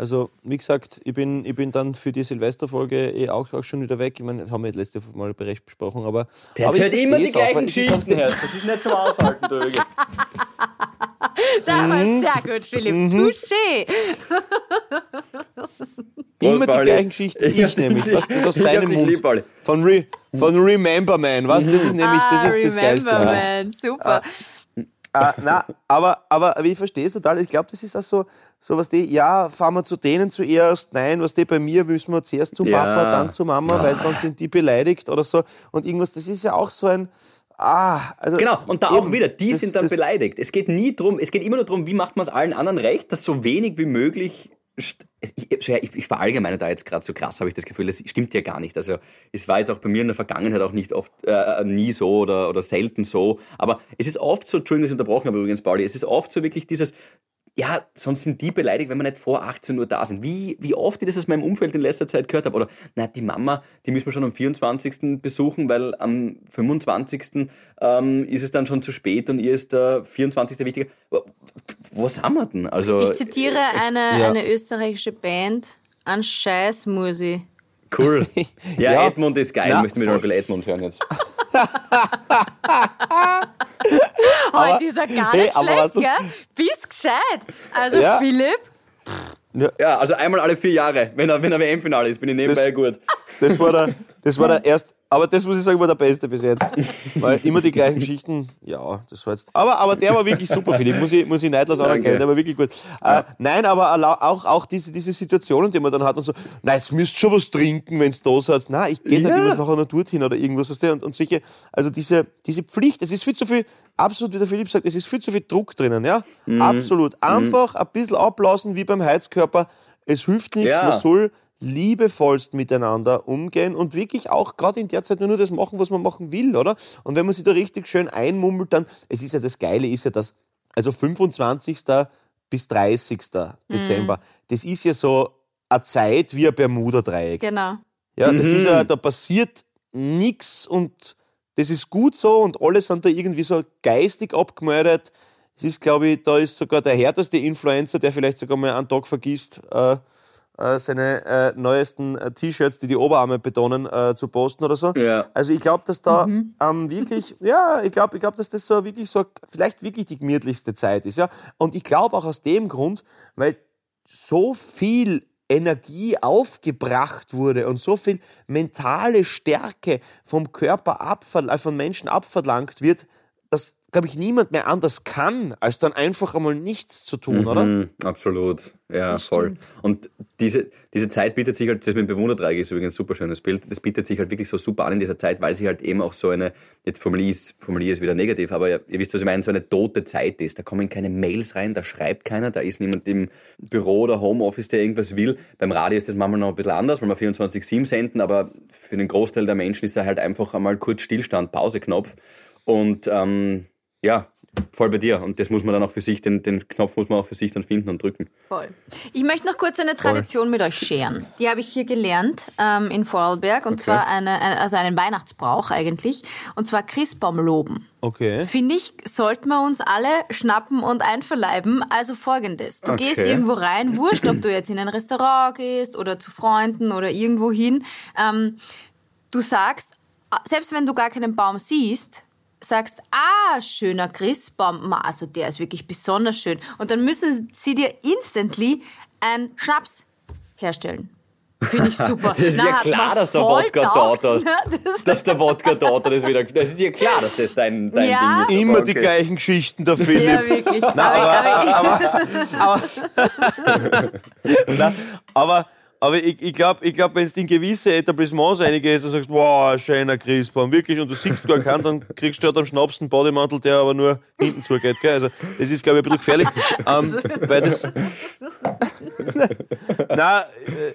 Also, wie gesagt, ich bin, ich bin dann für die Silvesterfolge eh auch, auch schon wieder weg. Ich meine, das haben wir letzte Mal berecht besprochen, aber. Der aber erzählt immer die gleichen Geschichten, Das ist nicht zum Aushalten, du Da war mhm. sehr gut, Philipp. Mhm. Touché. Immer die gleichen Geschichten, ich nämlich. Was ist aus seinem Mund? Lieb, von, Re, von Remember Man, was? Das ist nämlich das, ist das ah, Geilste. Remember Man, super. Ah, na, aber, aber ich verstehe es total. Ich glaube, das ist auch so, so was die, ja, fahren wir zu denen zuerst, nein, was die bei mir müssen wir zuerst zum ja. Papa, dann zu Mama, weil dann sind die beleidigt oder so. Und irgendwas, das ist ja auch so ein, Ah, also genau, und da eben, auch wieder, die das, sind dann beleidigt. Es geht nie drum, es geht immer nur darum, wie macht man es allen anderen recht, dass so wenig wie möglich. Ich, ich, ich verallgemeine da jetzt gerade so krass, habe ich das Gefühl, das stimmt ja gar nicht. Also es war jetzt auch bei mir in der Vergangenheit auch nicht oft, äh, nie so oder, oder selten so. Aber es ist oft so, Entschuldigung, dass ich unterbrochen habe übrigens, Pauli, es ist oft so wirklich dieses, ja, sonst sind die beleidigt, wenn wir nicht vor 18 Uhr da sind. Wie, wie oft ich das aus meinem Umfeld in letzter Zeit gehört habe. Oder, na, die Mama, die müssen wir schon am 24. besuchen, weil am 25. Ähm, ist es dann schon zu spät und ihr ist der 24. wichtiger. Was haben wir denn? Also, ich zitiere eine, ja. eine österreichische Band, an Scheiß Musi. Cool. Ja, ja. Edmund ist geil. Ja. Ich möchte mit Onkel Edmund hören jetzt. Heute ist er gar nicht hey, schlecht, gell? Bist gescheit. Also ja. Philipp. Ja. also einmal alle vier Jahre, wenn er, wenn er WM-Finale ist, bin ich nebenbei das, gut. Das war der, das war der erst, aber das muss ich sagen, war der beste bis jetzt. Weil immer die gleichen Geschichten, ja, das war jetzt. Aber, aber der war wirklich super, Philipp, muss ich, muss ich neidlos anerkennen, der war wirklich gut. Ja. Äh, nein, aber auch, auch diese, diese Situationen, die man dann hat und so, nein, jetzt müsst schon was trinken, wenn es da seid. Nein, ich gehe ja. nicht, ich muss nachher noch dorthin oder irgendwas. Und, und sicher, also diese, diese Pflicht, es ist viel zu viel, absolut, wie der Philipp sagt, es ist viel zu viel Druck drinnen, ja? Mhm. Absolut. Mhm. Einfach mhm. ein bisschen ablassen, wie beim Heizkörper. Es hilft nichts, ja. man soll liebevollst miteinander umgehen und wirklich auch gerade in der Zeit nur das machen, was man machen will, oder? Und wenn man sich da richtig schön einmummelt, dann, es ist ja das Geile, ist ja das, also 25. bis 30. Mhm. Dezember, das ist ja so eine Zeit wie ein Bermuda-Dreieck. Genau. Ja, das mhm. ist ja, da passiert nichts und das ist gut so und alle sind da irgendwie so geistig abgemeldet. Es ist, glaube ich, da ist sogar der härteste Influencer, der vielleicht sogar mal einen Tag vergisst, äh, seine äh, neuesten äh, T-Shirts, die die Oberarme betonen, äh, zu posten oder so. Ja. Also ich glaube, dass da mhm. ähm, wirklich, ja, ich glaube, ich glaube, dass das so wirklich so vielleicht wirklich die gemütlichste Zeit ist, ja. Und ich glaube auch aus dem Grund, weil so viel Energie aufgebracht wurde und so viel mentale Stärke vom Körper abver von Menschen abverlangt wird, dass glaube ich, niemand mehr anders kann, als dann einfach einmal nichts zu tun, mhm, oder? Absolut, ja, das voll. Stimmt. Und diese, diese Zeit bietet sich halt, das mit dem Bermuda-Dreieck ist übrigens ein super schönes Bild, das bietet sich halt wirklich so super an in dieser Zeit, weil sie halt eben auch so eine, jetzt formuliere formuliere ist wieder negativ, aber ihr, ihr wisst, was ich meine, so eine tote Zeit ist. Da kommen keine Mails rein, da schreibt keiner, da ist niemand im Büro oder Homeoffice, der irgendwas will. Beim Radio ist das manchmal noch ein bisschen anders, weil wir 24-7 senden, aber für den Großteil der Menschen ist da halt einfach einmal kurz Stillstand, Pauseknopf. Und ähm, ja, voll bei dir. Und das muss man dann auch für sich, den, den Knopf muss man auch für sich dann finden und drücken. Voll. Ich möchte noch kurz eine Tradition voll. mit euch scheren. Die habe ich hier gelernt ähm, in Vorarlberg. Und okay. zwar eine, eine, also einen Weihnachtsbrauch eigentlich. Und zwar Christbaum loben. Okay. Finde ich, sollten wir uns alle schnappen und einverleiben. Also folgendes. Du okay. gehst irgendwo rein, wurscht, ob du jetzt in ein Restaurant gehst oder zu Freunden oder irgendwo hin. Ähm, du sagst, selbst wenn du gar keinen Baum siehst, sagst, ah, schöner Christbaum, also der ist wirklich besonders schön. Und dann müssen sie dir instantly einen Schnaps herstellen. Finde ich super. das ist Na, ja klar, dass der Wodka Daughter, ne? dass der Wodka Daughter das wieder, das ist ja klar, dass das dein, dein ja. Ding ist. Immer die gleichen Geschichten, der Philipp. Ja, wirklich. Na, aber, aber, aber, aber, aber, aber aber ich, ich glaube, ich glaub, wenn du in gewisse Etablissements reingehst und sagst, wow, schöner Christbaum, wirklich, und du siehst gar keinen, dann kriegst du halt am Schnaps einen Bodymantel, der aber nur hinten zugeht. Gell? Also das ist, glaube ich, ein bisschen gefährlich. ähm, weil das. Nein,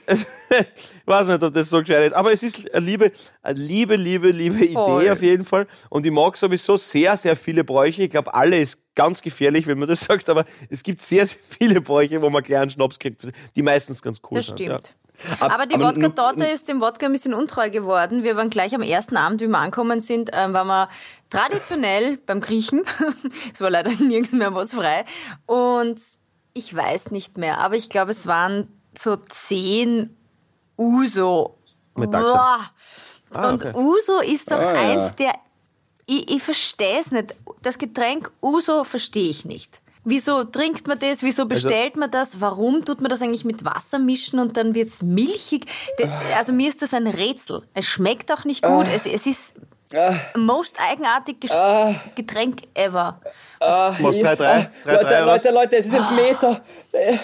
äh, ich weiß nicht, ob das so gescheit ist. Aber es ist eine liebe, eine liebe, liebe, liebe Idee Voll. auf jeden Fall. Und ich mag sowieso sehr, sehr viele Bräuche. Ich glaube, alle ist ganz gefährlich, wenn man das sagt, aber es gibt sehr, sehr viele Bräuche, wo man kleinen Schnaps kriegt, die meistens ganz cool Das sind. stimmt. Ja. Aber die Wodka-Torte ist dem Wodka ein bisschen untreu geworden. Wir waren gleich am ersten Abend, wie wir angekommen sind, ähm, waren wir traditionell beim Griechen. es war leider nirgends mehr was frei. Und ich weiß nicht mehr, aber ich glaube, es waren so zehn Uso. Mit. Boah. Ah, Und okay. Uso ist doch Ah, ja. eins der. Ich, ich verstehe es nicht. Das Getränk Uso verstehe ich nicht. Wieso trinkt man das? Also Wieso bestellt man das? Warum tut man das eigentlich mit Wasser mischen und dann wird's milchig? D- Also mir ist das ein Rätsel. Es schmeckt auch nicht gut. Es, es ist most eigenartig ges- Getränk ever. Was, 3-3? 3-3 Leute, oder was? Leute, Leute, es ist elf Meter.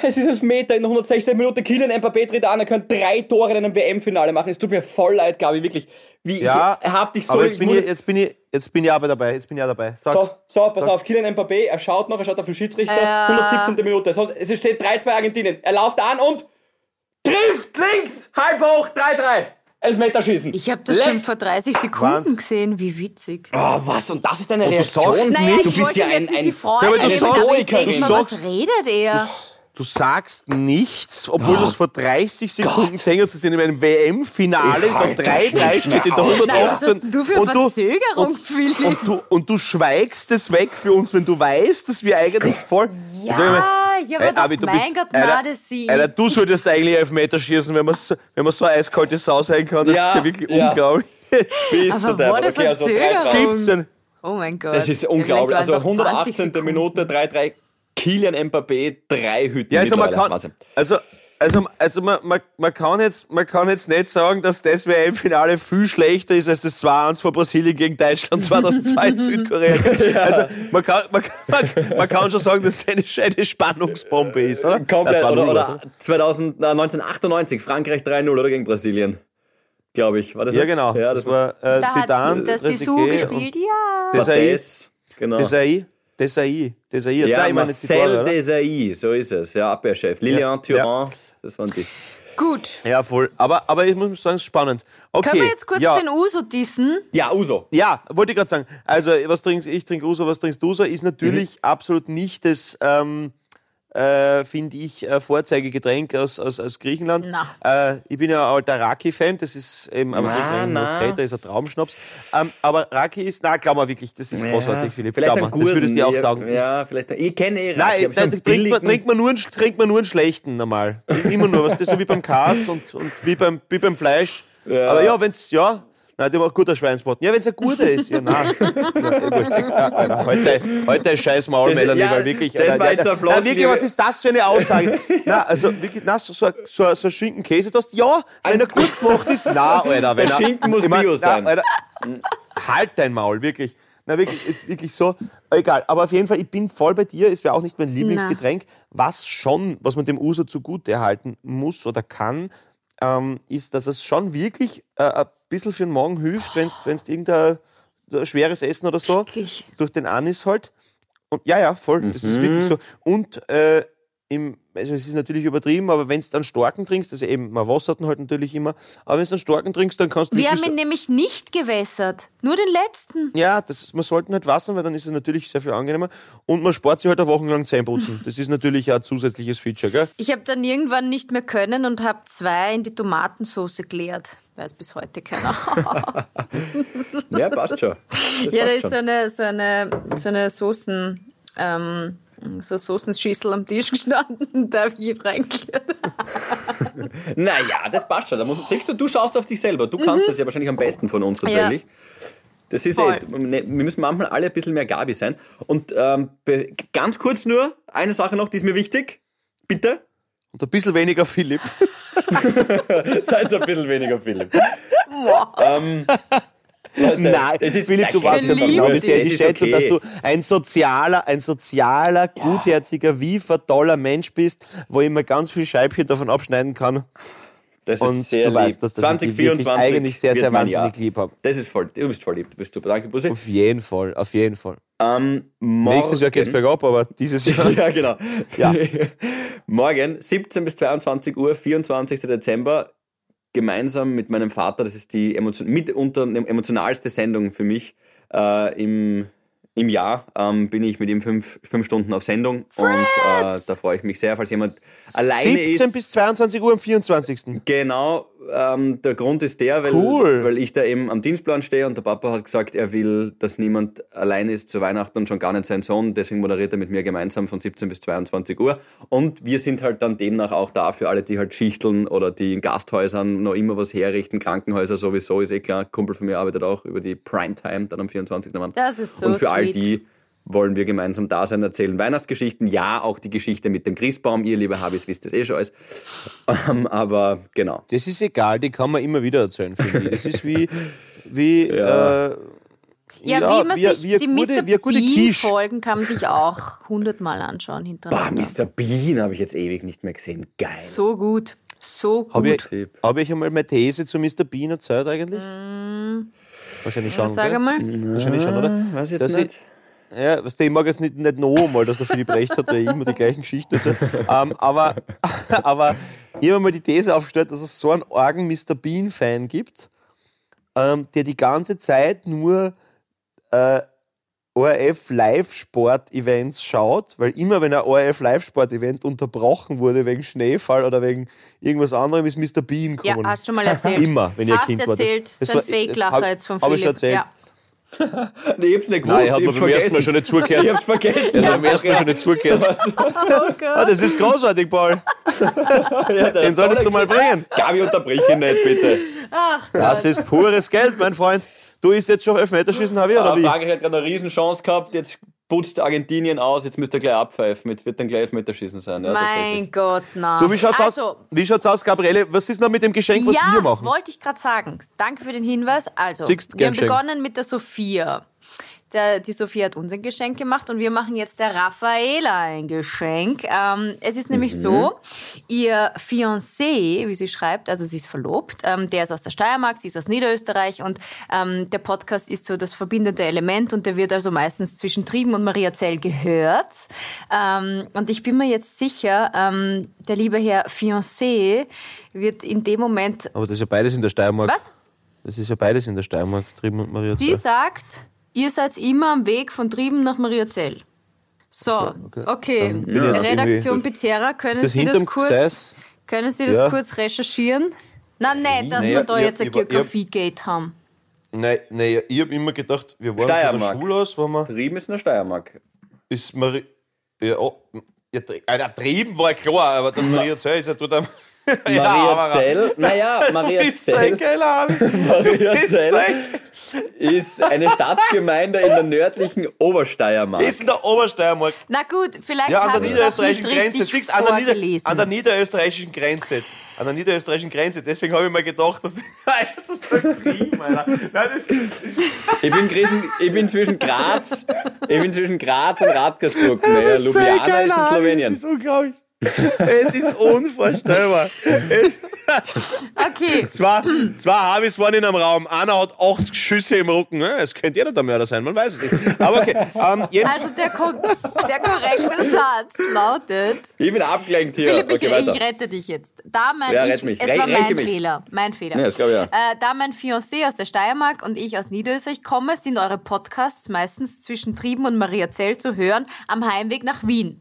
Es ist elf Meter in 116 Minuten. Kylian Mbappé tritt an, er kann drei Tore in einem WM-Finale machen. Es tut mir voll leid, Gabi, wirklich. Wie, Ja, ich hab dich so... aber ich jetzt bin ich, jetzt bin ich, jetzt bin ich aber dabei. Jetzt bin ich auch dabei. Sag. So, so, pass auf, Kylian Mbappé, er schaut noch, er schaut auf den Schiedsrichter, 117. Minute. So, es steht 3-2 Argentinien. Er läuft an und trifft links, halb hoch, 3-3. Elfmeterschießen. Ich habe das Leck. schon vor 30 Sekunden Wahnsinn. gesehen. Wie witzig. Oh, was? Und das ist deine du Reaktion? sagst Naja, nicht, du ich bist wollte ja jetzt ein, ein die Freude Ja, aber du sagst- ich denke du mal, was redet er? Du sagst nichts, obwohl du es vor 30 Sekunden gesehen hast, das ist in einem WM-Finale Ich halt das 3-3 nicht steht in der mehr aus. 118. Nein, was hast du für und du, Verzögerung, und, Philipp? und, du, und du schweigst es weg für uns, wenn du weißt, dass wir eigentlich voll... Ja, Sag mal, ja, aber ey, Abi, du mein bist- Gott, Alter, na, das sie. Alter, du solltest eigentlich Elfmeter schießen, wenn man so, wenn man so eine eiskalte Sau sein kann. Das Ja, ist ja wirklich ja. unglaublich. Bist Aber du der? eine Okay, also Verzögerung? 3-2. Gibt's denn? Oh mein Gott. Das ist Ja, unglaublich. vielleicht Also waren's auch 20 118. Sekunden. Minute, 3-3. Kylian Mbappé, drei Hütten. Ja, also man kann, also, also, also man, man, man, kann jetzt, man kann jetzt nicht sagen, dass das WM-Finale viel schlechter ist als das 2-1 von Brasilien gegen Deutschland 2002 in Südkorea. Also man kann, man, man, man kann schon sagen, dass es eine, eine Spannungsbombe ist, oder? Komplett. Ja, 2-0 oder, oder so. oder 2000, na, 1998, Frankreich 3-0 oder gegen Brasilien. Glaube ich. War das Ja, genau. Ja, das, das, war äh, Da Zidane, hat das Trezeguet gespielt, ja. Desai, Des, genau. Desai, Desai, Desai. ja, Nein, ich meine jetzt die Tore? Desai, so ist es. Ja, Abwehrchef. Lilian Ja, Thuram, das waren die. Gut. Ja, voll. Aber, aber ich muss sagen, es ist spannend. Okay. Können wir jetzt kurz ja. den Uso dissen? Ja, Uso. Ja, wollte ich gerade sagen. Also, was trinkst ich trinke Uso, was trinkst du so, ist natürlich Mhm. absolut nicht das, ähm, äh, finde ich, äh, Vorzeigegetränk aus, aus, aus Griechenland. Äh, ich bin ja ein alter Raki-Fan, das ist eben, aber Na, nicht na. Kreta ist ein Traumschnaps. Ähm, aber Raki ist, na, glaub mal wirklich, das ist großartig, Philipp. Vielleicht Glaub ein mal, das würdest du dir auch ja, taugen. Ja, vielleicht. Ich kenne eh Raki, Nein, einen trinkt, man, trinkt, man nur einen, trinkt man nur einen schlechten normal. Immer nur, was das so wie beim Kas und, und wie, beim, wie beim Fleisch. Ja. Aber ja, wenn's, ja, nein, der macht guter Schweinsbraten. Ja, wenn's ein guter ist, ja, nein. Ja, heute, heute ist scheiß Maul, Das- Melanie, ja, weil wirklich, das Alter, war jetzt der- ein Floskel, nein, wirklich, was ist das für eine Aussage? na, also wirklich, na, so, so, so, so ein Schinken-Käse, das, ja, wenn er gut gemacht ist, na, Alter, wenn Der er, Schinken muss ich mein, Bio sein. Na, Alter, halt dein Maul, wirklich. Na, wirklich, ist wirklich so. Egal, aber auf jeden Fall, ich bin voll bei dir. Es wäre auch nicht mein Lieblingsgetränk. Was schon, was man dem Uso zugute erhalten muss oder kann, ähm, ist, dass es schon wirklich äh, ein bisschen für den Magen hilft, wenn es irgendein schweres Essen oder so Wirklich? durch den Anis halt. Und ja, ja, voll, das ist Mhm. wirklich so. Und äh, im, also es ist natürlich übertrieben, aber wenn du dann Starken trinkst, also eben, man wassert halt natürlich immer, aber wenn du dann Starken trinkst, dann kannst du Wir haben ihn nämlich nicht gewässert. Nur den letzten. ja, das, man sollte nicht wassern, weil dann ist es natürlich sehr viel angenehmer. Und man spart sich halt auch wochenlang Zähneputzen. Das ist natürlich auch ein zusätzliches Feature, gell? Ich habe dann irgendwann nicht mehr können und habe zwei in die Tomatensauce geleert. Weiß bis heute keiner. Ja, passt schon. Das ja, da ist schon. so eine, so eine, so eine Soßen, ähm, so Soßenschüssel am Tisch gestanden. Da habe ich ihn reingeleert. Naja, das passt schon. Da muss, siehst du, du schaust auf dich selber. Du kannst das ja wahrscheinlich am besten von uns tatsächlich. Das ist Voll. eh, wir müssen manchmal alle ein bisschen mehr Gabi sein. Und ähm, ganz kurz nur, eine Sache noch, die ist mir wichtig. Bitte. Und ein bisschen weniger Philipp. Seid ein bisschen weniger Philipp. ähm, Leute, Nein, es ist- Philipp, du ja ist doch genau, wie sehr Es ich ist schätze, okay. dass du ein sozialer, ein sozialer, gutherziger, wiefer, toller Mensch bist, wo ich mir ganz viel Scheibchen davon abschneiden kann. Das ist und sehr du lieb. weißt, dass, wirklich 2024 eigentlich sehr, sehr wahnsinnig lieb habe. Das ist voll, du bist voll lieb, du bist super. Danke, Bussi. Auf jeden Fall, auf jeden Fall. Ähm, morgen, Nächstes Jahr geht's bergab, aber dieses Jahr. ja, genau. Ja. Morgen, 17 bis 22 Uhr, 24. Dezember, gemeinsam mit meinem Vater, das ist die emotion mitunter eine emotionalste Sendung für mich äh, im, im Jahr, ähm, bin ich mit ihm fünf, fünf Stunden auf Sendung und äh, da freue ich mich sehr, falls jemand alleine 17 ist. bis 22 Uhr am 24. Genau, ähm, der Grund ist der, weil, Cool. weil ich da eben am Dienstplan stehe und der Papa hat gesagt, er will, dass niemand allein ist zu Weihnachten und schon gar nicht sein Sohn. Deswegen moderiert er mit mir gemeinsam von 17 bis 22 Uhr. Und wir sind halt dann demnach auch da für alle, die halt schichteln oder die in Gasthäusern noch immer was herrichten. Krankenhäuser sowieso, ist eh klar. Ein Kumpel von mir arbeitet auch über die Primetime dann am 24. November. Das ist so Und für all sweet. die wollen wir gemeinsam da sein, erzählen Weihnachtsgeschichten. Ja, auch die Geschichte mit dem Christbaum. Ihr, liebe Habis, wisst das eh schon alles. Ähm, aber genau. Das ist egal, die kann man immer wieder erzählen, finde ich. Das ist wie, wie, Ja. äh, Ja, wie man wie, sich wie, die gute, Mr. wie eine gute Bean Quiche. Folgen kann man sich auch hundertmal anschauen Bah, hintereinander. Mr. Bean habe ich jetzt ewig nicht mehr gesehen. Geil. So gut, so gut. Habe ich, hab ich einmal meine These zu Mr. Bean erzählt eigentlich? Wahrscheinlich schon. Mm. Sag gell? einmal. Wahrscheinlich schon, oder? Weiß ich Dass jetzt ich- nicht. Ja, was ich mag jetzt nicht, nicht noch einmal, dass der Philipp recht hat, weil ich immer die gleichen Geschichten erzähle. ähm, aber, aber ich habe mal die These aufgestellt, dass es so einen argen Mr. Bean-Fan gibt, ähm, der die ganze Zeit nur äh, ORF Live-Sport-Events schaut, weil immer wenn ein ORF Live-Sport-Event unterbrochen wurde wegen Schneefall oder wegen irgendwas anderem, ist Mr. Bean Ja, gekommen. hast schon mal erzählt. Immer, wenn ihr hast Kind war. Das- erzählt, das ist ein Fake-Lacher jetzt von hab ich Philipp. schon erzählt. Ja. Nee, ich hab's nicht gewusst. Nein, hat ich mir hab's beim ersten Mal schon nicht zugehört. Ich hab's vergessen. Er hat beim ersten Mal schon nicht zugehört. Ah, das ist großartig, Paul. Den solltest du mal bringen. Gabi, unterbrich ihn nicht, bitte. Das ist pures Geld, mein Freund. Du isst jetzt schon Elfmeterschießen, habe ich, oder Aber wie? Frankreich hat gerade eine Riesenchance gehabt, jetzt putzt Argentinien aus, jetzt müsst ihr gleich abpfeifen. Jetzt wird dann gleich Elfmeterschießen sein. Ja. Mein Gott, na. Du, wie schaut's also, aus? Wie schaut's aus, Gabriele? Was ist noch mit dem Geschenk, was ja, wir machen? wollte ich gerade sagen. Danke für den Hinweis. Also, Siehst, wir haben begonnen mit der Sophia. Der, die Sophia hat uns ein Geschenk gemacht und wir machen jetzt der Raffaela ein Geschenk. Ähm, es ist nämlich so, ihr Fiancé, wie sie schreibt, also sie ist verlobt, ähm, der ist aus der Steiermark, sie ist aus Niederösterreich und ähm, der Podcast ist so das verbindende Element und der wird also meistens zwischen Trieben und Mariazell gehört. Ähm, und ich bin mir jetzt sicher, ähm, der liebe Herr Fiancé wird in dem Moment Aber das ist ja beides in der Steiermark. was? Das ist ja beides in der Steiermark, Trieben und Maria. Sie sagt, ihr seid immer am Weg von Trieben nach Mariazell. So, okay. Ich jetzt Redaktion Pizzerra, können Sie das kurz, Gseis? können Sie das Ja. kurz recherchieren? Na, nicht, dass Naja, wir da jetzt ein Geografiegate haben. Nein, nein, ich habe immer gedacht, wir waren von Steiermark. der Schule aus, waren wir, Trieben ist in der Steiermark. ist Maria. Ja, oh, ja, Trieben war klar, aber das Maria Zell ist ja dort am. Mariazell, naja, Ist ein Mariazell, geiler Abend. Mariazell ist eine Stadtgemeinde in der nördlichen Obersteiermark. Ist in der Obersteiermark. Na gut, vielleicht Ja, an der niederösterreichischen Grenze. richtig Siehst, an, der Nieder an der niederösterreichischen Grenze. An der niederösterreichischen Grenze. Deswegen habe ich mir gedacht, dass das ist ein Trieben, Alter. Nein, das Ich bin, Griechen, ich bin zwischen Graz, ich bin zwischen Graz und Radgersburg. Naja, ist Ljubljana ist in Slowenien. Das ist unglaublich. Es ist unvorstellbar. Okay, zwei, zwei Habis waren in einem Raum. Einer hat acht Schüsse im Rücken. ne? Es könnte jeder der Mörder sein, man weiß es nicht. Aber okay. Ähm, also der, ko der korrekte Satz lautet... Ich bin abgelenkt hier. Philipp, ich, okay, ich rette dich jetzt. Da mein Ja, ich, mich. es Re- war mein mich. Fehler, mein Fehler. Ja, das ich ja. Äh, da mein Fiancé aus der Steiermark und ich aus Niederösterreich komme, sind eure Podcasts meistens zwischen Trieben und Mariazell zu hören am Heimweg nach Wien.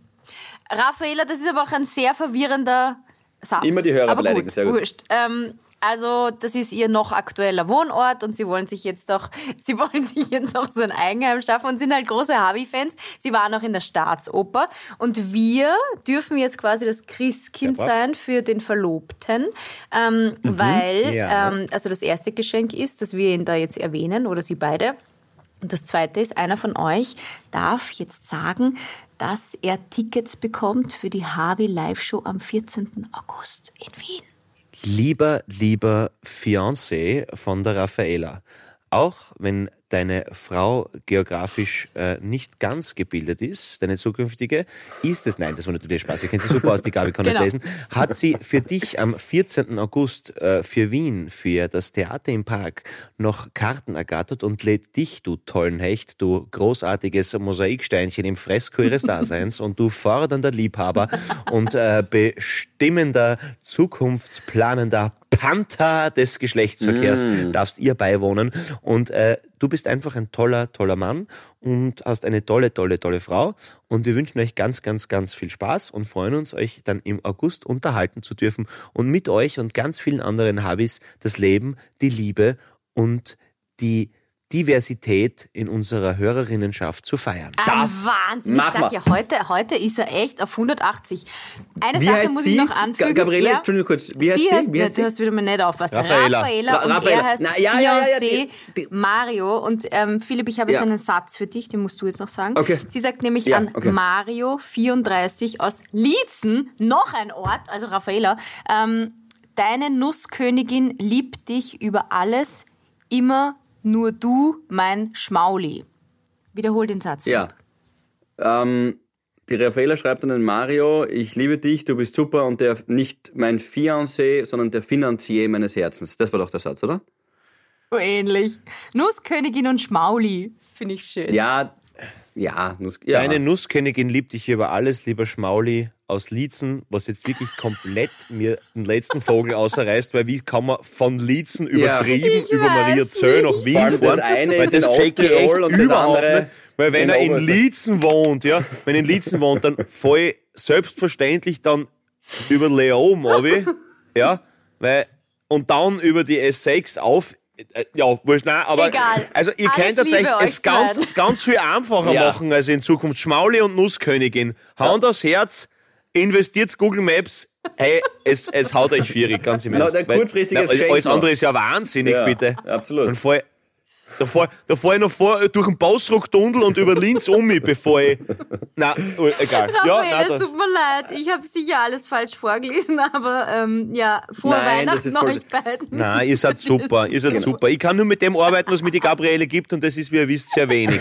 Raffaela, das ist aber auch ein sehr verwirrender Satz. Immer die Hörer aber beleidigen, gut, sehr gut. Wurscht. Ähm, also das ist ihr noch aktueller Wohnort und sie wollen sich jetzt doch, sie wollen sich jetzt auch so ein Eigenheim schaffen und sind halt große Harvey-Fans. Sie waren auch in der Staatsoper und wir dürfen jetzt quasi das Christkind brav. sein für den Verlobten, ähm, weil ja. ähm, also das erste Geschenk ist, dass wir ihn da jetzt erwähnen oder sie beide. Und das zweite ist, einer von euch darf jetzt sagen, dass er Tickets bekommt für die Harvey Live Show am 14. August in Wien. lieber, lieber Fiancé von der Raffaela, auch wenn deine Frau geografisch äh, nicht ganz gebildet ist, deine zukünftige, ist es, nein, das war natürlich Spaß, ich kenne sie super aus, die Gabi kann Genau. nicht lesen, hat sie für dich am 14. August äh, für Wien, für das Theater im Park noch Karten ergattert und lädt dich, du tollen Hecht, du großartiges Mosaiksteinchen im Fresko ihres Daseins und du fordernder Liebhaber und äh, bestimmender, zukunftsplanender Panther des Geschlechtsverkehrs darfst ihr beiwohnen. Und äh, du bist einfach ein toller, toller Mann und hast eine tolle, tolle, tolle Frau. Und wir wünschen euch ganz, ganz, ganz viel Spaß und freuen uns, euch dann im August unterhalten zu dürfen und mit euch und ganz vielen anderen Habis das Leben, die Liebe und die Diversität in unserer Hörerinnenschaft zu feiern. Ein Das Wahnsinn. Ich machen sag wir. ja, heute, heute ist er echt auf 180. Eine Wie Sache muss sie? ich noch anfügen. Ga- Gabriele, ja, Entschuldigung kurz. Wie heißt sie sie? heißt, Wie heißt du sie? hast wieder mal nicht aufpasst. Raffaella. Raffaella Ra- und Raffaella. er heißt Na, ja, ja, ja, die- die- Mario. Und ähm, Philipp, ich habe jetzt Ja. einen Satz für dich, den musst du jetzt noch sagen. Okay. Sie sagt nämlich Ja, an okay. Mario 34 aus Liezen, noch ein Ort, also Raffaella, ähm, deine Nusskönigin liebt dich über alles, immer nur du, mein Schmauli. Wiederhol den Satz. Ja. Ähm, die Raffaella schreibt an den Mario, ich liebe dich, du bist super und der nicht mein Fiancé, sondern der Finanzier meines Herzens. Das war doch der Satz, oder? So ähnlich. Nusskönigin und Schmauli. Finde ich schön. Ja, ja, Nuss, ja. Deine Nusskönigin liebt dich über alles, lieber Schmauli aus Liezen, was jetzt wirklich komplett mir den letzten Vogel außerreißt, weil wie kann man von Liezen übertrieben Ich über Maria Zöll nach. Wien Vor allem das fahren? eine weil das check ich echt das überhaupt nicht. Weil wenn in er in. Liezen wohnt, ja, wenn er in Liezen wohnt, dann voll selbstverständlich dann über Leon, Obi, ja, weil, und dann über die S6 auf, äh, ja, wurscht, nein, aber, Egal. also ihr Alles könnt tatsächlich es ganz, ganz viel einfacher Ja. machen als in Zukunft. Schmauli und Nusskönigin. Hand aufs Herz, investiert Google Maps. Hey, es, es haut euch vierig, ganz im Na, Ernst. der Weil- kurzfristige na, alles, andere ist ja wahnsinnig, Ja, bitte. absolut. Fahr, ich- da fahr, da fahr ich noch vor, durch den Bausruck-Tunnel und über Linz um mich, bevor ich. Na, oh, egal. Ja, Raphael, nein, es tut mir leid. Ich habe sicher alles falsch vorgelesen, aber ähm, ja, frohe Nein, das Weihnachten ist euch beiden. nein, ihr seid super. Ihr seid super. Ich kann nur mit dem arbeiten, was mir die Gabriele gibt, und das ist, wie ihr wisst, sehr wenig.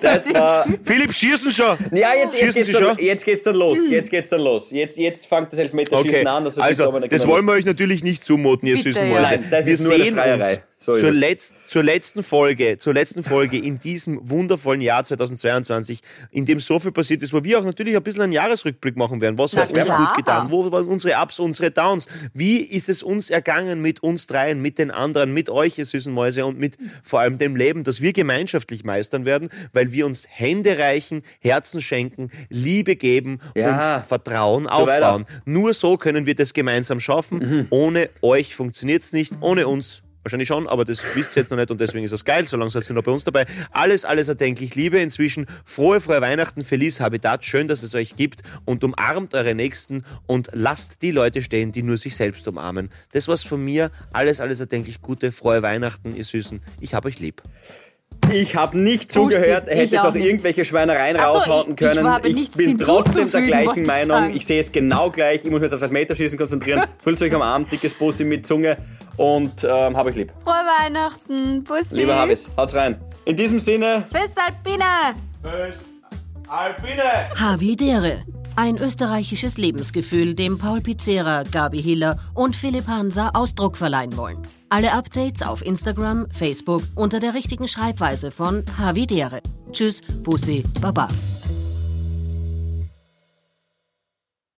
Das war, Philipp, schießen schon! ja, jetzt, jetzt, Schießen geht's Sie dann, schon? jetzt geht's dann los. Jetzt geht's dann los. Jetzt, jetzt fängt das Elfmeterschießen Okay, an. Also, also das wollen wir euch natürlich nicht zumuten, ihr Bitte, süßen ja. Mäuse. Nein, das wir ist nur eine Schreierei. uns So zur, es. Letz-, zur letzten Folge, zur letzten Folge in diesem wundervollen Jahr 2022, in dem so viel passiert ist, wo wir auch natürlich ein bisschen einen Jahresrückblick machen werden. Was hat uns gut getan? Wo waren unsere Ups, unsere Downs? Wie ist es uns ergangen mit uns dreien, mit den anderen, mit euch, ihr süßen Mäuse und mit vor allem dem Leben, das wir gemeinschaftlich meistern werden, weil wir uns Hände reichen, Herzen schenken, Liebe geben Ja. und Vertrauen aufbauen. weiter. Nur so können wir das gemeinsam schaffen. Ohne euch funktioniert's nicht. Ohne uns wahrscheinlich schon, aber das wisst ihr jetzt noch nicht und deswegen ist das geil. Solange seid ihr noch bei uns dabei. Alles, alles erdenklich Liebe inzwischen. Frohe, frohe Weihnachten, Feliz Habitat. Schön, dass es euch gibt und umarmt eure Nächsten und lasst die Leute stehen, die nur sich selbst umarmen. Das war's von mir. Alles, alles erdenklich Gute. Frohe Weihnachten, ihr Süßen. Ich hab euch lieb. Ich habe nicht zugehört. Er ich hätte jetzt auch auch nicht. irgendwelche Schweinereien Ach so, raushauen ich- ich können. habe nichts bin trotzdem der gleichen ich Meinung. sagen. Ich sehe es genau gleich. Ich muss mich jetzt auf das Meterschießen konzentrieren. Fühlt euch am Arm, dickes Pussy mit Zunge und ähm, habe ich lieb. Frohe Weihnachten. Bussi. Lieber Habis, haut's rein. In diesem Sinne, Bis Alpine. Alpine! Havidere. Ein österreichisches Lebensgefühl, dem Paul Pizzera, Gabi Hiller und Philipp Hansa Ausdruck verleihen wollen. Alle Updates auf Instagram, Facebook unter der richtigen Schreibweise von Havidere. Tschüss, Bussi, Baba.